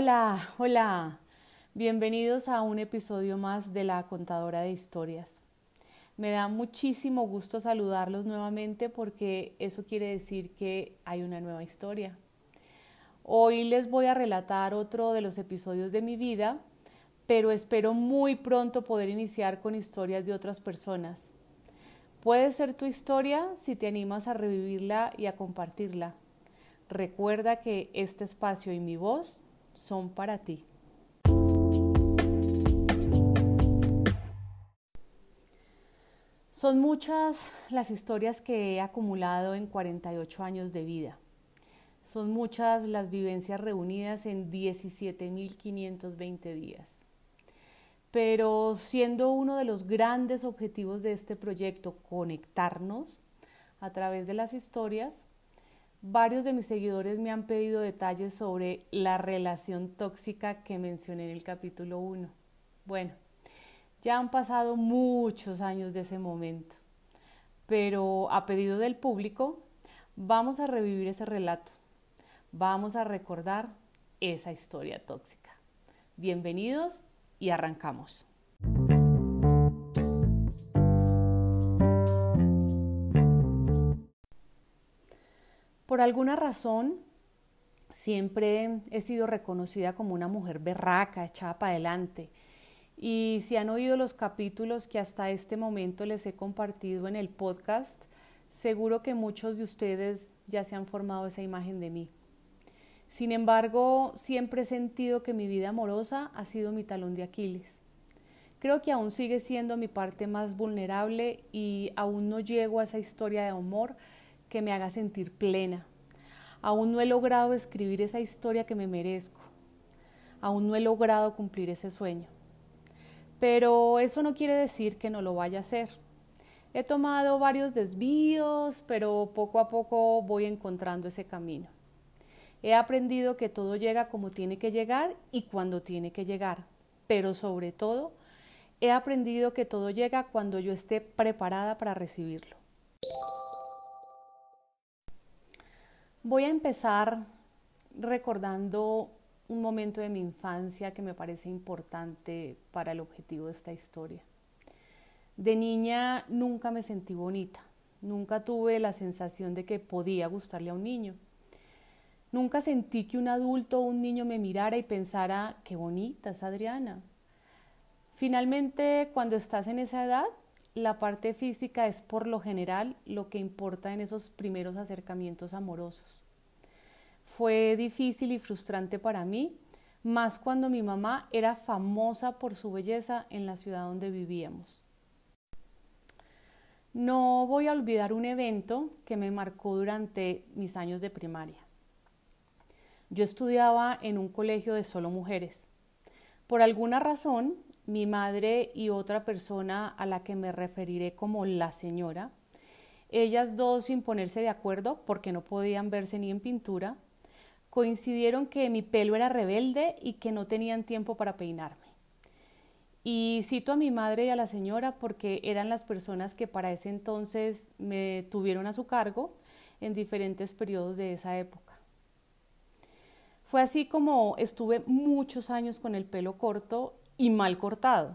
Hola, hola. Bienvenidos a un episodio más de La Contadora de Historias. Me da muchísimo gusto saludarlos nuevamente porque eso quiere decir que hay una nueva historia. Hoy les voy a relatar otro de los episodios de mi vida, pero espero muy pronto poder iniciar con historias de otras personas. Puede ser tu historia si te animas a revivirla y a compartirla. Recuerda que este espacio y mi voz son para ti. Son muchas las historias que he acumulado en 48 años de vida. Son muchas las vivencias reunidas en 17.520 días. Pero siendo uno de los grandes objetivos de este proyecto conectarnos a través de las historias, varios de mis seguidores me han pedido detalles sobre la relación tóxica que mencioné en el capítulo 1. Bueno, ya han pasado muchos años de ese momento, pero a pedido del público vamos a revivir ese relato, vamos a recordar esa historia tóxica. Bienvenidos y arrancamos. Por alguna razón, siempre he sido reconocida como una mujer berraca, echada para adelante, y si han oído los capítulos que hasta este momento les he compartido en el podcast, seguro que muchos de ustedes ya se han formado esa imagen de mí. Sin embargo, siempre he sentido que mi vida amorosa ha sido mi talón de Aquiles. Creo que aún sigue siendo mi parte más vulnerable y aún no llego a esa historia de amor que me haga sentir plena. Aún no he logrado escribir esa historia que me merezco. Aún no he logrado cumplir ese sueño. Pero eso no quiere decir que no lo vaya a hacer. He tomado varios desvíos, pero poco a poco voy encontrando ese camino. He aprendido que todo llega como tiene que llegar y cuando tiene que llegar, pero sobre todo he aprendido que todo llega cuando yo esté preparada para recibirlo. Voy a empezar recordando un momento de mi infancia que me parece importante para el objetivo de esta historia. De niña nunca me sentí bonita, nunca tuve la sensación de que podía gustarle a un niño. Nunca sentí que un adulto o un niño me mirara y pensara, qué bonita es Adriana. Finalmente, cuando estás en esa edad, la parte física es por lo general lo que importa en esos primeros acercamientos amorosos. Fue difícil y frustrante para mí, más cuando mi mamá era famosa por su belleza en la ciudad donde vivíamos. No voy a olvidar un evento que me marcó durante mis años de primaria. Yo estudiaba en un colegio de solo mujeres. Por alguna razón, mi madre y otra persona a la que me referiré como la señora, ellas dos sin ponerse de acuerdo porque no podían verse ni en pintura, coincidieron que mi pelo era rebelde y que no tenían tiempo para peinarme. Y cito a mi madre y a la señora porque eran las personas que para ese entonces me tuvieron a su cargo en diferentes periodos de esa época. Fue así como estuve muchos años con el pelo corto y mal cortado,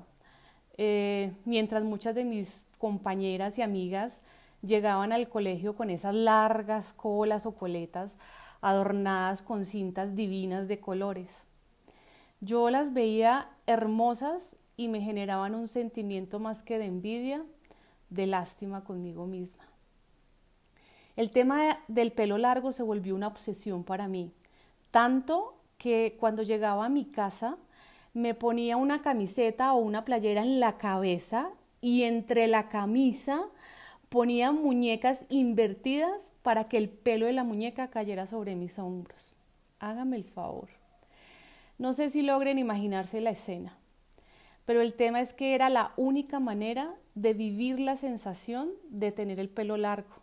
eh, mientras muchas de mis compañeras y amigas llegaban al colegio con esas largas colas o coletas adornadas con cintas divinas de colores. Yo las veía hermosas y me generaban un sentimiento más que de envidia, de lástima conmigo misma. El tema del pelo largo se volvió una obsesión para mí, tanto que cuando llegaba a mi casa me ponía una camiseta o una playera en la cabeza y entre la camisa ponía muñecas invertidas para que el pelo de la muñeca cayera sobre mis hombros. Hágame el favor. No sé si logren imaginarse la escena, pero el tema es que era la única manera de vivir la sensación de tener el pelo largo,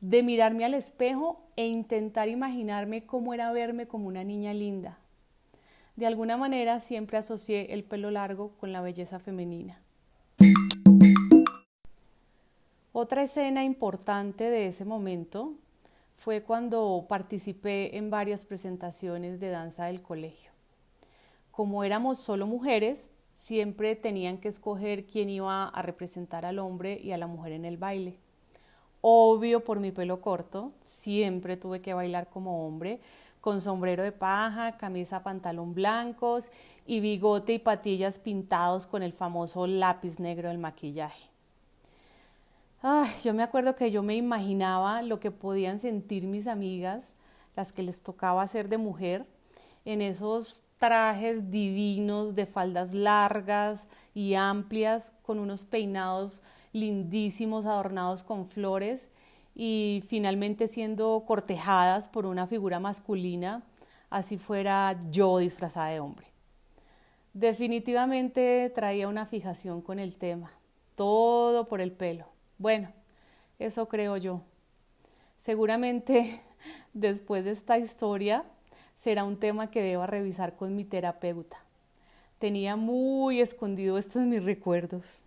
de mirarme al espejo e intentar imaginarme cómo era verme como una niña linda. De alguna manera siempre asocié el pelo largo con la belleza femenina. Otra escena importante de ese momento fue cuando participé en varias presentaciones de danza del colegio. como éramos solo mujeres, siempre tenían que escoger quién iba a representar al hombre y a la mujer en el baile. Obvio por mi pelo corto, siempre tuve que bailar como hombre, con sombrero de paja, camisa, pantalón blancos y bigote y patillas pintados con el famoso lápiz negro del maquillaje. Ay, yo me acuerdo que yo me imaginaba lo que podían sentir mis amigas, las que les tocaba ser de mujer, en esos trajes divinos de faldas largas y amplias, con unos peinados lindísimos adornados con flores y finalmente siendo cortejadas por una figura masculina, así fuera yo disfrazada de hombre. Definitivamente traía una fijación con el tema, todo por el pelo. Bueno, eso creo yo. Seguramente después de esta historia será un tema que deba revisar con mi terapeuta. Tenía muy escondido esto en mis recuerdos.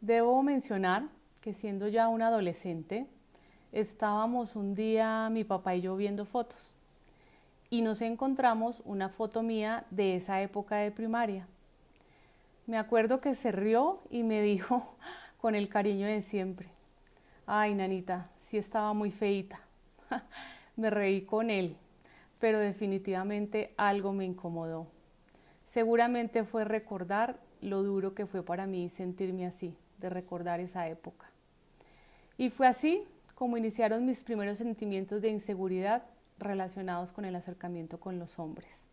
Debo mencionar que siendo ya un adolescente, estábamos un día mi papá y yo viendo fotos y nos encontramos una foto mía de esa época de primaria. Me acuerdo que se rió y me dijo con el cariño de siempre, ay nanita, sí estaba muy feita. me reí con él, pero definitivamente algo me incomodó. Seguramente fue recordar lo duro que fue para mí sentirme así, de recordar esa época. Y fue así como iniciaron mis primeros sentimientos de inseguridad relacionados con el acercamiento con los hombres.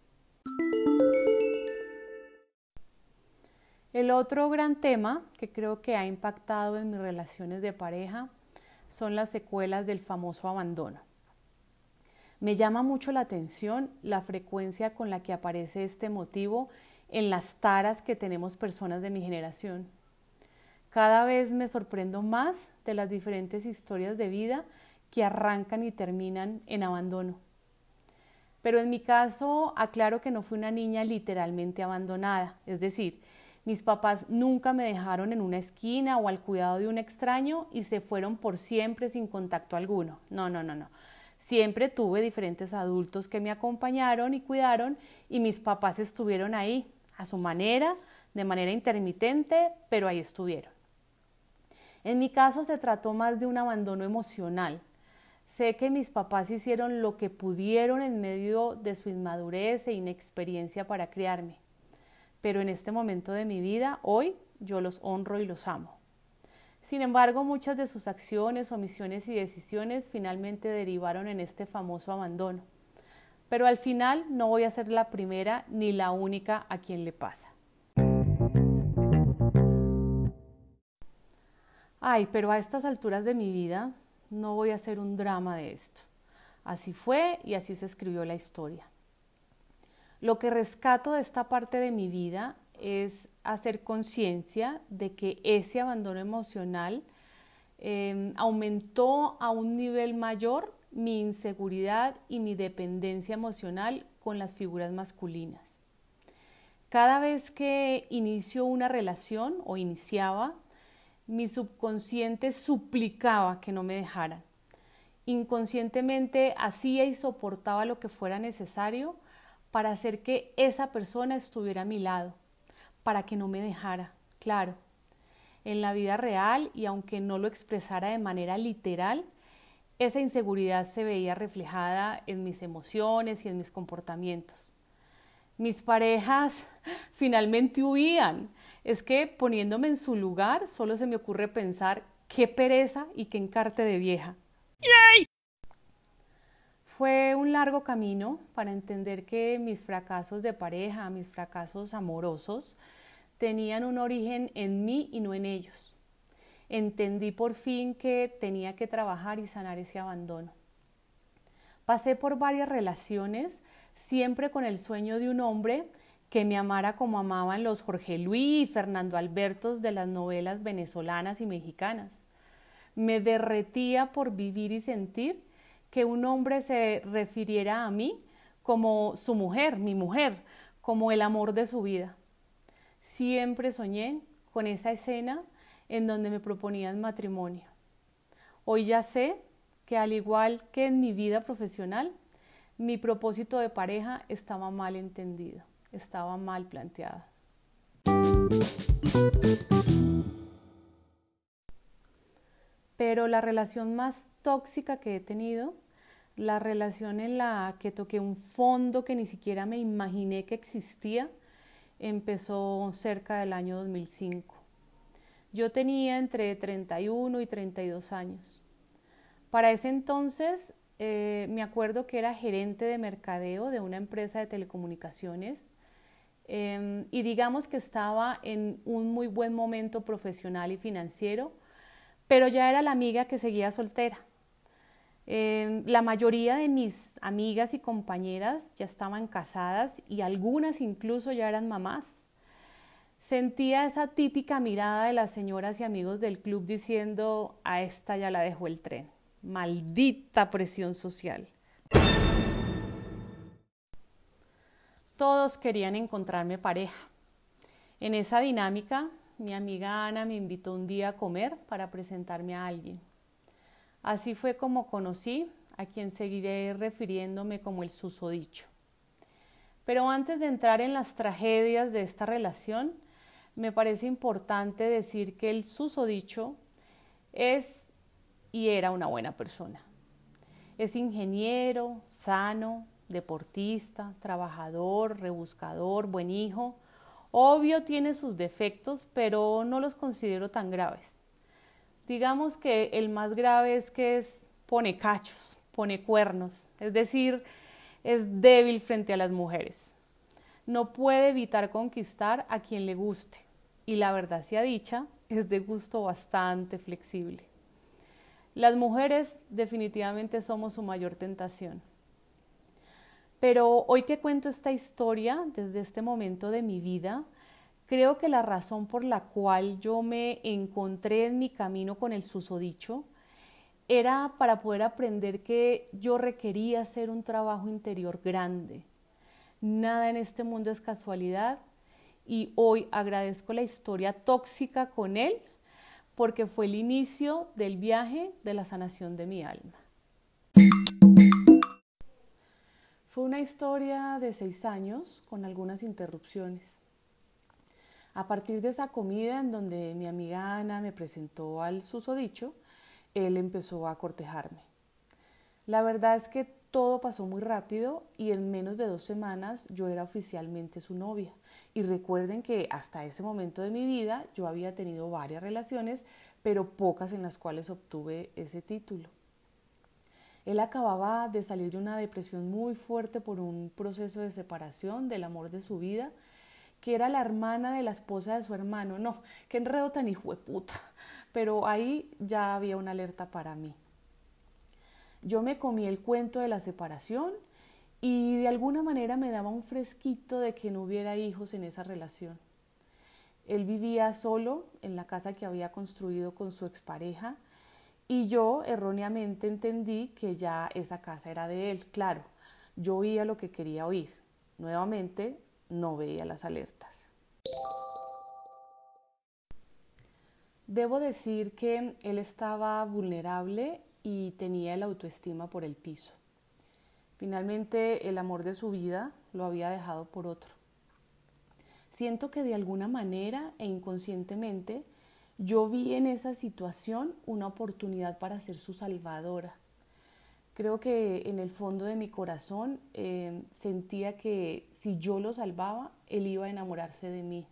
El otro gran tema que creo que ha impactado en mis relaciones de pareja son las secuelas del famoso abandono. Me llama mucho la atención la frecuencia con la que aparece este motivo en las taras que tenemos personas de mi generación. Cada vez me sorprendo más de las diferentes historias de vida que arrancan y terminan en abandono. Pero en mi caso, aclaro que no fui una niña literalmente abandonada, es decir, mis papás nunca me dejaron en una esquina o al cuidado de un extraño y se fueron por siempre sin contacto alguno. No, no, no, no. Siempre tuve diferentes adultos que me acompañaron y cuidaron y mis papás estuvieron ahí, a su manera, de manera intermitente, pero ahí estuvieron. En mi caso se trató más de un abandono emocional. Sé que mis papás hicieron lo que pudieron en medio de su inmadurez e inexperiencia para criarme, pero en este momento de mi vida, hoy, yo los honro y los amo. Sin embargo, muchas de sus acciones, omisiones y decisiones finalmente derivaron en este famoso abandono. Pero al final no voy a ser la primera ni la única a quien le pasa. Ay, pero a estas alturas de mi vida no voy a hacer un drama de esto. Así fue y así se escribió la historia. Lo que rescato de esta parte de mi vida es hacer conciencia de que ese abandono emocional em, aumentó a un nivel mayor mi inseguridad y mi dependencia emocional con las figuras masculinas. Cada vez que inicio una relación o iniciaba, mi subconsciente suplicaba que no me dejaran. Inconscientemente hacía y soportaba lo que fuera necesario para hacer que esa persona estuviera a mi lado para que no me dejara, claro. En la vida real, y aunque no lo expresara de manera literal, esa inseguridad se veía reflejada en mis emociones y en mis comportamientos. Mis parejas finalmente huían. Es que poniéndome en su lugar, solo se me ocurre pensar qué pereza y qué encarte de vieja. Fue un largo camino para entender que mis fracasos de pareja, mis fracasos amorosos, tenían un origen en mí y no en ellos. Entendí por fin que tenía que trabajar y sanar ese abandono. Pasé por varias relaciones, siempre con el sueño de un hombre que me amara como amaban los Jorge Luis y Fernando Albertos de las novelas venezolanas y mexicanas. Me derretía por vivir y sentir que un hombre se refiriera a mí como su mujer, mi mujer, como el amor de su vida. Siempre soñé con esa escena en donde me proponían matrimonio. Hoy ya sé que al igual que en mi vida profesional, mi propósito de pareja estaba mal entendido, estaba mal planteado. Pero la relación más tóxica que he tenido, la relación en la que toqué un fondo que ni siquiera me imaginé que existía, empezó cerca del año 2005. Yo tenía entre 31 y 32 años. Para ese entonces eh, me acuerdo que era gerente de mercadeo de una empresa de telecomunicaciones em, y digamos que estaba en un muy buen momento profesional y financiero, pero ya era la amiga que seguía soltera. Em, la mayoría de mis amigas y compañeras ya estaban casadas y algunas incluso ya eran mamás. Sentía esa típica mirada de las señoras y amigos del club diciendo, a esta ya la dejó el tren. Maldita presión social. Todos querían encontrarme pareja. En esa dinámica, mi amiga Ana me invitó un día a comer para presentarme a alguien. Así fue como conocí a quien seguiré refiriéndome como el susodicho. Pero antes de entrar en las tragedias de esta relación, me parece importante decir que el susodicho es y era una buena persona. Es ingeniero, sano, deportista, trabajador, rebuscador, buen hijo. Obvio tiene sus defectos, pero no los considero tan graves. Digamos que el más grave es que es, pone cachos, pone cuernos, es decir, es débil frente a las mujeres. No puede evitar conquistar a quien le guste y la verdad sea dicha, es de gusto bastante flexible. Las mujeres definitivamente somos su mayor tentación. Pero hoy que cuento esta historia desde este momento de mi vida, Creo que la razón por la cual yo me encontré en mi camino con el susodicho era para poder aprender que yo requería hacer un trabajo interior grande. Nada en este mundo es casualidad y hoy agradezco la historia tóxica con él porque fue el inicio del viaje de la sanación de mi alma. Fue una historia de seis años con algunas interrupciones. A partir de esa comida en donde mi amiga Ana me presentó al susodicho, él empezó a cortejarme. La verdad es que todo pasó muy rápido y en menos de dos semanas yo era oficialmente su novia. Y recuerden que hasta ese momento de mi vida yo había tenido varias relaciones, pero pocas en las cuales obtuve ese título. Él acababa de salir de una depresión muy fuerte por un proceso de separación del amor de su vida que era la hermana de la esposa de su hermano. No, qué enredo tan hijo de puta. Pero ahí ya había una alerta para mí. Yo me comí el cuento de la separación y de alguna manera me daba un fresquito de que no hubiera hijos en esa relación. Él vivía solo en la casa que había construido con su expareja y yo erróneamente entendí que ya esa casa era de él. Claro, yo oía lo que quería oír. Nuevamente, no veía las alertas. Debo decir que él estaba vulnerable y tenía el autoestima por el piso. Finalmente el amor de su vida lo había dejado por otro. Siento que de alguna manera e inconscientemente yo vi en esa situación una oportunidad para ser su salvadora Creo que en el fondo de mi corazón eh, sentía que si yo lo salvaba, él iba a enamorarse de mí.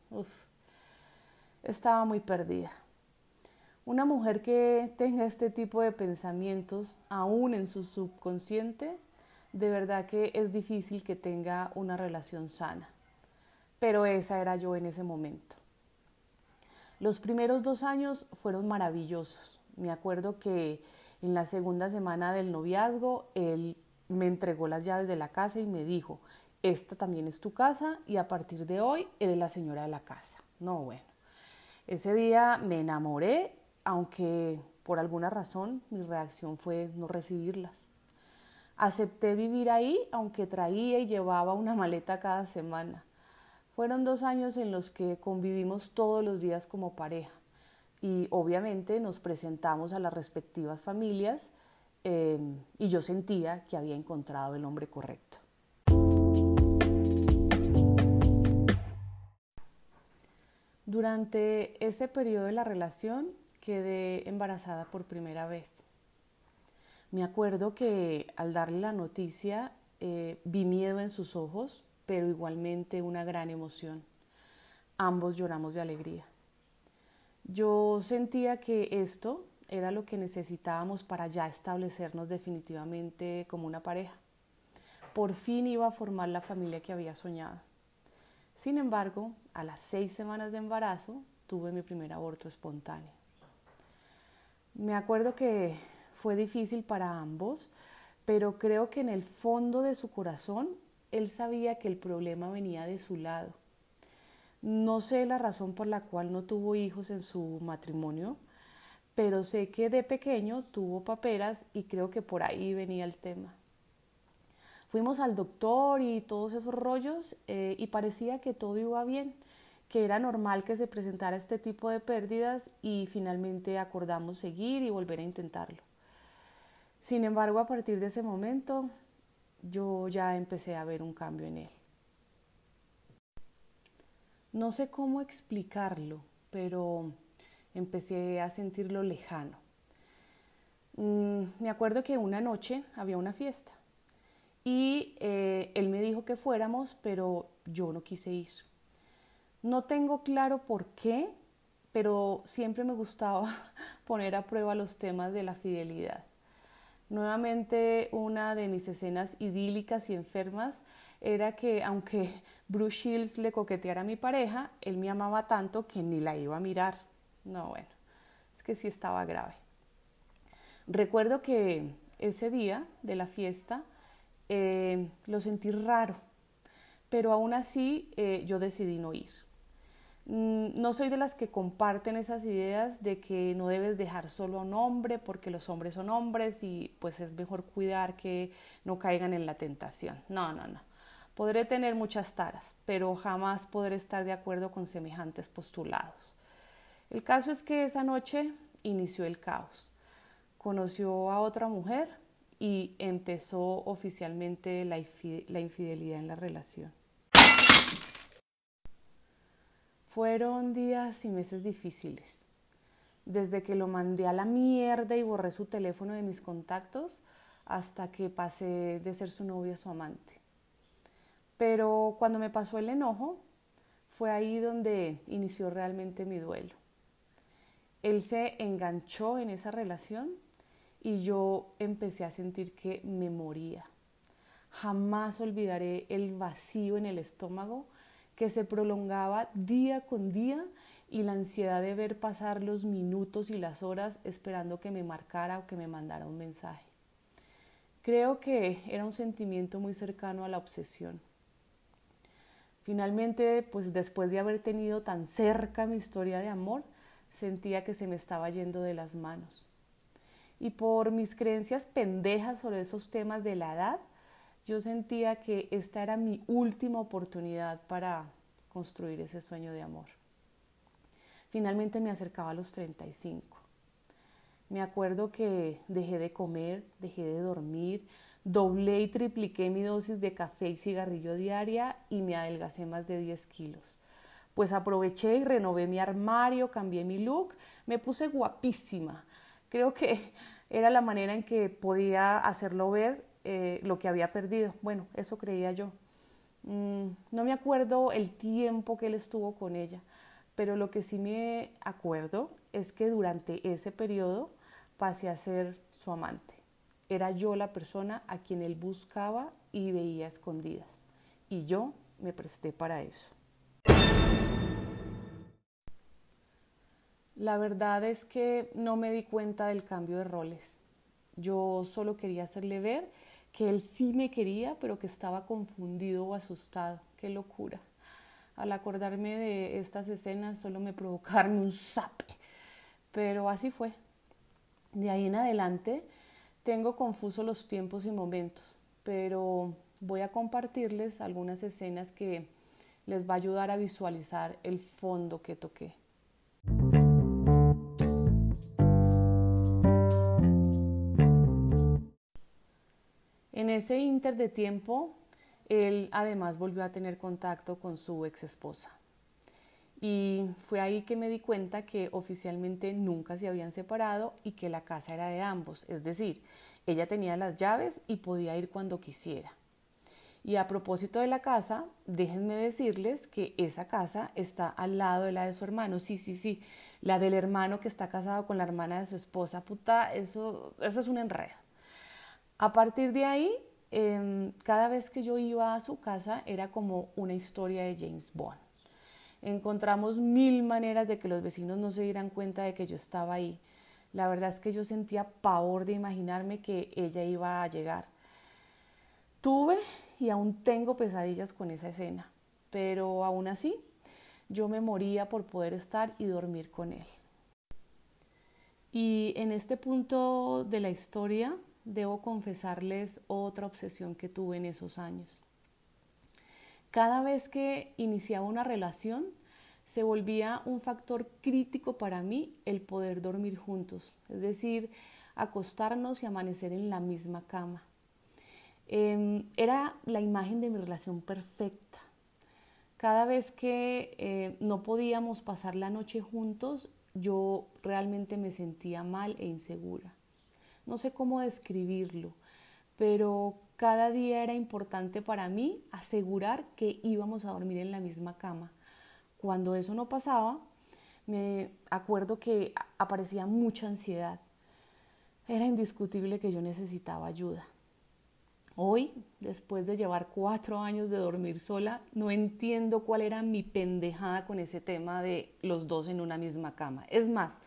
Estaba muy perdida. Una mujer que tenga este tipo de pensamientos aún en su subconsciente, de verdad que es difícil que tenga una relación sana. Pero esa era yo en ese momento. Los primeros dos años fueron maravillosos. Me acuerdo que en la segunda semana del noviazgo, él me entregó las llaves de la casa y me dijo, esta también es tu casa y a partir de hoy eres la señora de la casa. No, bueno. Ese día me enamoré, aunque por alguna razón mi reacción fue no recibirlas. Acepté vivir ahí, aunque traía y llevaba una maleta cada semana. Fueron dos años en los que convivimos todos los días como pareja y obviamente nos presentamos a las respectivas familias eh, y yo sentía que había encontrado el hombre correcto. Durante ese periodo de la relación quedé embarazada por primera vez. Me acuerdo que al darle la noticia eh, vi miedo en sus ojos, pero igualmente una gran emoción. Ambos lloramos de alegría. Yo sentía que esto era lo que necesitábamos para ya establecernos definitivamente como una pareja. Por fin iba a formar la familia que había soñado. Sin embargo, a las seis semanas de embarazo tuve mi primer aborto espontáneo. Me acuerdo que fue difícil para ambos, pero creo que en el fondo de su corazón él sabía que el problema venía de su lado. No sé la razón por la cual no tuvo hijos en su matrimonio, pero sé que de pequeño tuvo paperas y creo que por ahí venía el tema. Fuimos al doctor y todos esos rollos eh, y parecía que todo iba bien, que era normal que se presentara este tipo de pérdidas y finalmente acordamos seguir y volver a intentarlo. Sin embargo, a partir de ese momento yo ya empecé a ver un cambio en él. No sé cómo explicarlo, pero empecé a sentirlo lejano. Mm, me acuerdo que una noche había una fiesta y eh, él me dijo que fuéramos, pero yo no quise ir. No tengo claro por qué, pero siempre me gustaba poner a prueba los temas de la fidelidad. Nuevamente, una de mis escenas idílicas y enfermas era que aunque Bruce Shields le coqueteara a mi pareja, él me amaba tanto que ni la iba a mirar. No, bueno, es que sí estaba grave. Recuerdo que ese día de la fiesta eh, lo sentí raro, pero aún así eh, yo decidí no ir. Mm, no soy de las que comparten esas ideas de que no debes dejar solo a un hombre porque los hombres son hombres y pues es mejor cuidar que no caigan en la tentación. No, no, no. Podré tener muchas taras, pero jamás podré estar de acuerdo con semejantes postulados. El caso es que esa noche inició el caos. Conoció a otra mujer y empezó oficialmente la, infidelidad en la relación. Fueron días y meses difíciles. Desde que lo mandé a la mierda y borré su teléfono de mis contactos hasta que pasé de ser su novia a su amante. Pero cuando me pasó el enojo, fue ahí donde inició realmente mi duelo. Él se enganchó en esa relación y yo empecé a sentir que me moría. Jamás olvidaré el vacío en el estómago que se prolongaba día con día y la ansiedad de ver pasar los minutos y las horas esperando que me marcara o que me mandara un mensaje. Creo que era un sentimiento muy cercano a la obsesión. Finalmente, pues después de haber tenido tan cerca mi historia de amor, sentía que se me estaba yendo de las manos. Y por mis creencias pendejas sobre esos temas de la edad, yo sentía que esta era mi última oportunidad para construir ese sueño de amor. Finalmente me acercaba a los 35. Me acuerdo que dejé de comer, dejé de dormir, doblé y tripliqué mi dosis de café y cigarrillo diaria y me adelgacé más de 10 kilos pues aproveché y renové mi armario, cambié mi look, me puse guapísima. Creo que era la manera en que podía hacerlo ver eh, lo que había perdido. Bueno, eso creía yo. Mm, no me acuerdo el tiempo que él estuvo con ella, pero lo que sí me acuerdo es que durante ese periodo pasé a ser su amante. Era yo la persona a quien él buscaba y veía escondidas. Y yo me presté para eso. La verdad es que no me di cuenta del cambio de roles. Yo solo quería hacerle ver que él sí me quería, pero que estaba confundido o asustado. Qué locura. Al acordarme de estas escenas solo me provocaron un zape. Pero así fue. De ahí en adelante tengo confuso los tiempos y momentos, pero voy a compartirles algunas escenas que les va a ayudar a visualizar el fondo que toqué. En ese inter de tiempo, él además volvió a tener contacto con su ex esposa. Y fue ahí que me di cuenta que oficialmente nunca se habían separado y que la casa era de ambos. Es decir, ella tenía las llaves y podía ir cuando quisiera. Y a propósito de la casa, déjenme decirles que esa casa está al lado de la de su hermano. Sí, sí, sí, la del hermano que está casado con la hermana de su esposa. Puta, eso, eso es un enredo. A partir de ahí, em, cada vez que yo iba a su casa era como una historia de James Bond. Encontramos mil maneras de que los vecinos no se dieran cuenta de que yo estaba ahí. La verdad es que yo sentía pavor de imaginarme que ella iba a llegar. Tuve y aún tengo pesadillas con esa escena, pero aún así yo me moría por poder estar y dormir con él. Y en este punto de la historia debo confesarles otra obsesión que tuve en esos años. Cada vez que iniciaba una relación, se volvía un factor crítico para mí el poder dormir juntos, es decir, acostarnos y amanecer en la misma cama. Em, era la imagen de mi relación perfecta. Cada vez que eh, no podíamos pasar la noche juntos, yo realmente me sentía mal e insegura. No sé cómo describirlo, pero cada día era importante para mí asegurar que íbamos a dormir en la misma cama. Cuando eso no pasaba, me acuerdo que aparecía mucha ansiedad. Era indiscutible que yo necesitaba ayuda. Hoy, después de llevar cuatro años de dormir sola, no entiendo cuál era mi pendejada con ese tema de los dos en una misma cama. Es más,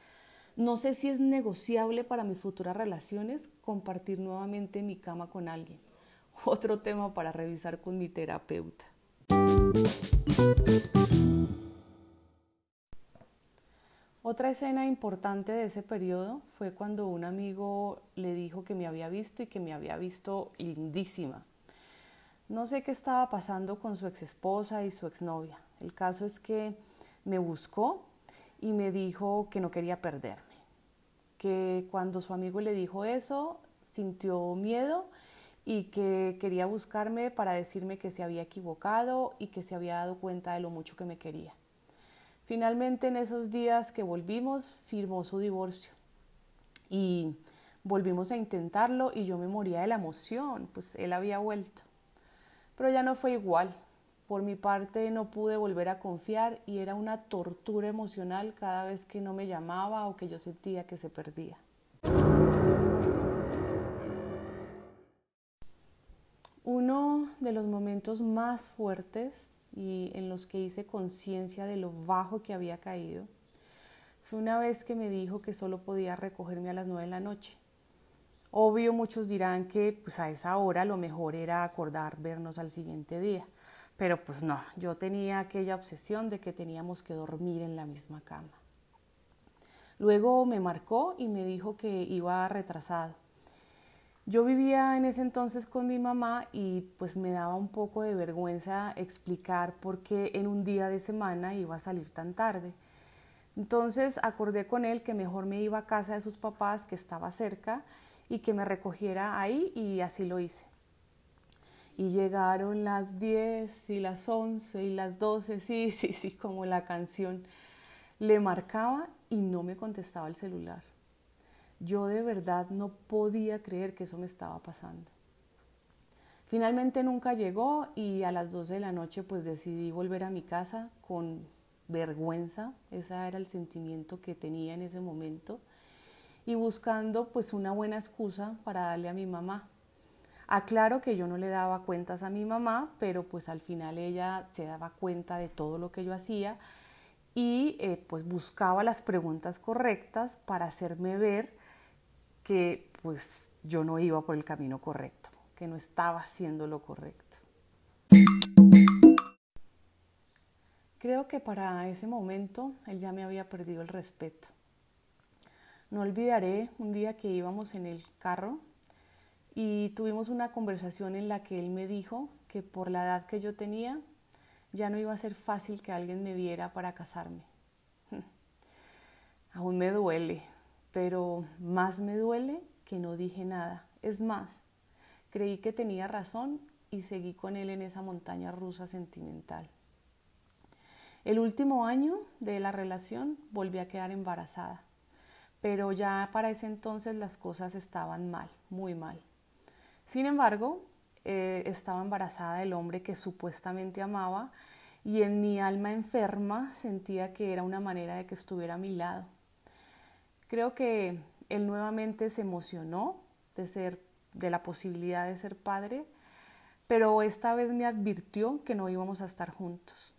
no sé si es negociable para mis futuras relaciones compartir nuevamente mi cama con alguien. Otro tema para revisar con mi terapeuta. Otra escena importante de ese periodo fue cuando un amigo le dijo que me había visto y que me había visto lindísima. No sé qué estaba pasando con su ex esposa y su exnovia. El caso es que me buscó y me dijo que no quería perderme. Que cuando su amigo le dijo eso, sintió miedo y que quería buscarme para decirme que se había equivocado y que se había dado cuenta de lo mucho que me quería. Finalmente en esos días que volvimos firmó su divorcio y volvimos a intentarlo y yo me moría de la emoción, pues él había vuelto. Pero ya no fue igual. Por mi parte no pude volver a confiar y era una tortura emocional cada vez que no me llamaba o que yo sentía que se perdía. Uno de los momentos más fuertes y en los que hice conciencia de lo bajo que había caído, fue una vez que me dijo que solo podía recogerme a las nueve de la noche. Obvio, muchos dirán que pues a esa hora lo mejor era acordar vernos al siguiente día, pero pues no, yo tenía aquella obsesión de que teníamos que dormir en la misma cama. Luego me marcó y me dijo que iba retrasado yo vivía en ese entonces con mi mamá y pues me daba un poco de vergüenza explicar por qué en un día de semana iba a salir tan tarde. Entonces acordé con él que mejor me iba a casa de sus papás, que estaba cerca, y que me recogiera ahí y así lo hice. Y llegaron las 10 y las 11 y las 12, sí, sí, sí, como la canción. Le marcaba y no me contestaba el celular. Yo de verdad no podía creer que eso me estaba pasando. Finalmente nunca llegó y a las 12 de la noche pues decidí volver a mi casa con vergüenza, ese era el sentimiento que tenía en ese momento, y buscando pues una buena excusa para darle a mi mamá. Aclaro que yo no le daba cuentas a mi mamá, pero pues al final ella se daba cuenta de todo lo que yo hacía y eh, pues buscaba las preguntas correctas para hacerme ver que pues yo no iba por el camino correcto, que no estaba haciendo lo correcto. Creo que para ese momento él ya me había perdido el respeto. No olvidaré un día que íbamos en el carro y tuvimos una conversación en la que él me dijo que por la edad que yo tenía ya no iba a ser fácil que alguien me viera para casarme. Aún me duele, pero más me duele que no dije nada. Es más, Creí que tenía razón y seguí con él en esa montaña rusa sentimental. El último año de la relación volví a quedar embarazada, pero ya para ese entonces las cosas estaban mal, muy mal. Sin embargo, eh, estaba embarazada del hombre que supuestamente amaba y en mi alma enferma sentía que era una manera de que estuviera a mi lado. Creo que él nuevamente se emocionó de ser de la posibilidad de ser padre, pero esta vez me advirtió que no íbamos a estar juntos.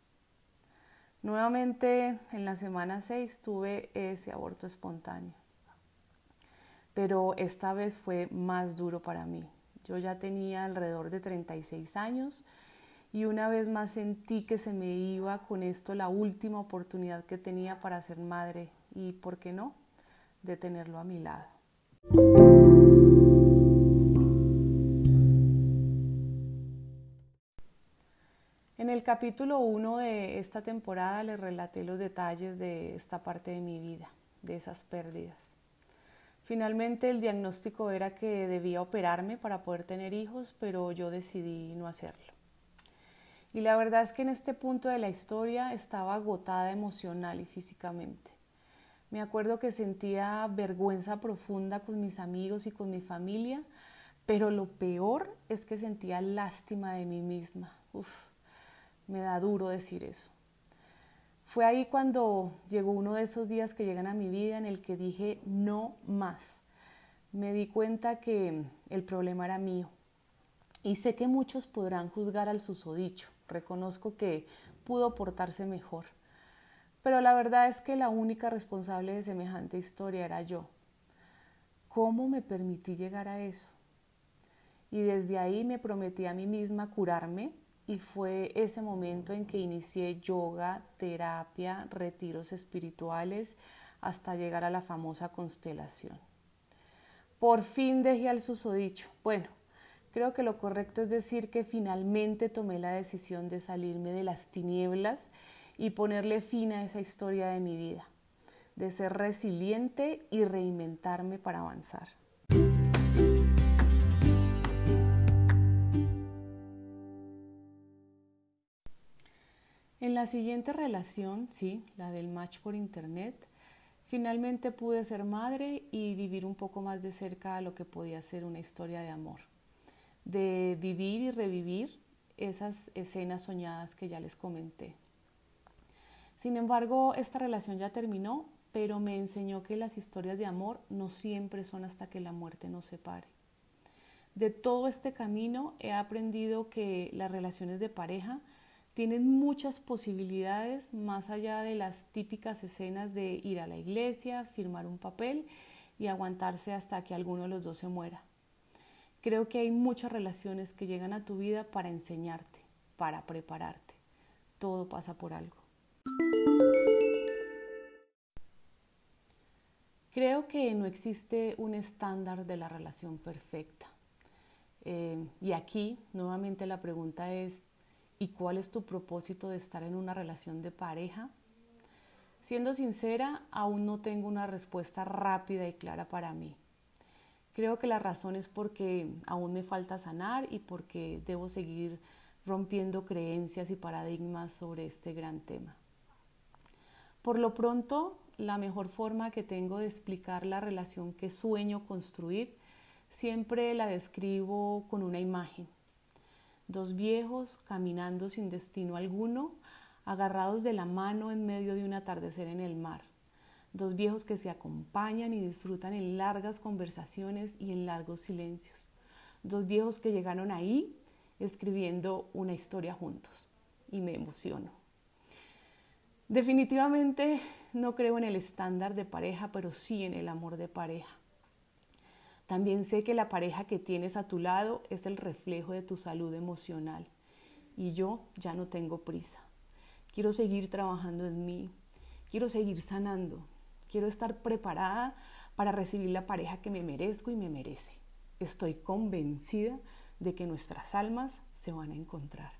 Nuevamente en la semana 6 tuve ese aborto espontáneo, pero esta vez fue más duro para mí. Yo ya tenía alrededor de 36 años y una vez más sentí que se me iba con esto la última oportunidad que tenía para ser madre y, ¿por qué no?, de tenerlo a mi lado. En el capítulo 1 de esta temporada les relaté los detalles de esta parte de mi vida, de esas pérdidas. Finalmente el diagnóstico era que debía operarme para poder tener hijos, pero yo decidí no hacerlo. Y la verdad es que en este punto de la historia estaba agotada emocional y físicamente. Me acuerdo que sentía vergüenza profunda con mis amigos y con mi familia, pero lo peor es que sentía lástima de mí misma. Uf, me da duro decir eso. Fue ahí cuando llegó uno de esos días que llegan a mi vida en el que dije no más. Me di cuenta que el problema era mío. Y sé que muchos podrán juzgar al susodicho. Reconozco que pudo portarse mejor. Pero la verdad es que la única responsable de semejante historia era yo. ¿Cómo me permití llegar a eso? Y desde ahí me prometí a mí misma curarme y fue ese momento en que inicié yoga, terapia, retiros espirituales hasta llegar a la famosa constelación. Por fin dejé al susodicho. Bueno, Creo que lo correcto es decir que finalmente tomé la decisión de salirme de las tinieblas y ponerle fin a esa historia de mi vida, de ser resiliente y reinventarme para avanzar. En la siguiente relación, sí, la del match por internet, finalmente pude ser madre y vivir un poco más de cerca lo que podía ser una historia de amor de vivir y revivir esas escenas soñadas que ya les comenté. Sin embargo, esta relación ya terminó, pero me enseñó que las historias de amor no siempre son hasta que la muerte nos separe. De todo este camino he aprendido que las relaciones de pareja tienen muchas posibilidades más allá de las típicas escenas de ir a la iglesia, firmar un papel y aguantarse hasta que alguno de los dos se muera. Creo que hay muchas relaciones que llegan a tu vida para enseñarte, para prepararte. Todo pasa por algo. Creo que no existe un estándar de la relación perfecta. Eh, y aquí nuevamente la pregunta es, ¿y cuál es tu propósito de estar en una relación de pareja? Siendo sincera, aún no tengo una respuesta rápida y clara para mí. Creo que la razón es porque aún me falta sanar y porque debo seguir rompiendo creencias y paradigmas sobre este gran tema. Por lo pronto, la mejor forma que tengo de explicar la relación que sueño construir siempre la describo con una imagen. Dos viejos caminando sin destino alguno, agarrados de la mano en medio de un atardecer en el mar dos viejos que se acompañan y disfrutan en largas conversaciones y en largos silencios, dos viejos que llegaron ahí escribiendo una historia juntos y me emociono. Definitivamente no creo en el estándar de pareja, pero sí en el amor de pareja. También sé que la pareja que tienes a tu lado es el reflejo de tu salud emocional y yo ya no tengo prisa. Quiero seguir trabajando en mí, quiero seguir sanando, Quiero estar preparada para recibir la pareja que me merezco y me merece. Estoy convencida de que nuestras almas se van a encontrar.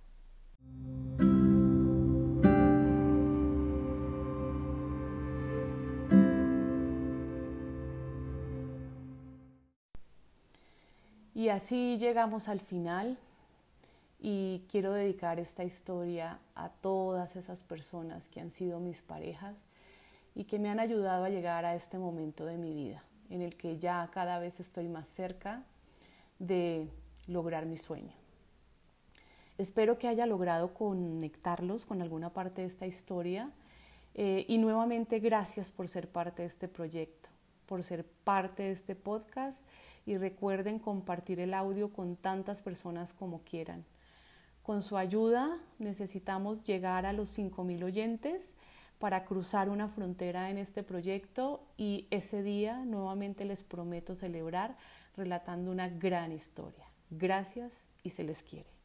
Y así llegamos al final. Y quiero dedicar esta historia a todas esas personas que han sido mis parejas y que me han ayudado a llegar a este momento de mi vida en el que ya cada vez estoy más cerca de lograr mi sueño. Espero que haya logrado conectarlos con alguna parte de esta historia. Eh, y nuevamente gracias por ser parte de este proyecto, por ser parte de este podcast y recuerden compartir el audio con tantas personas como quieran. Con su ayuda necesitamos llegar a los 5.000 oyentes para cruzar una frontera en este proyecto y ese día nuevamente les prometo celebrar relatando una gran historia. Gracias y se les quiere.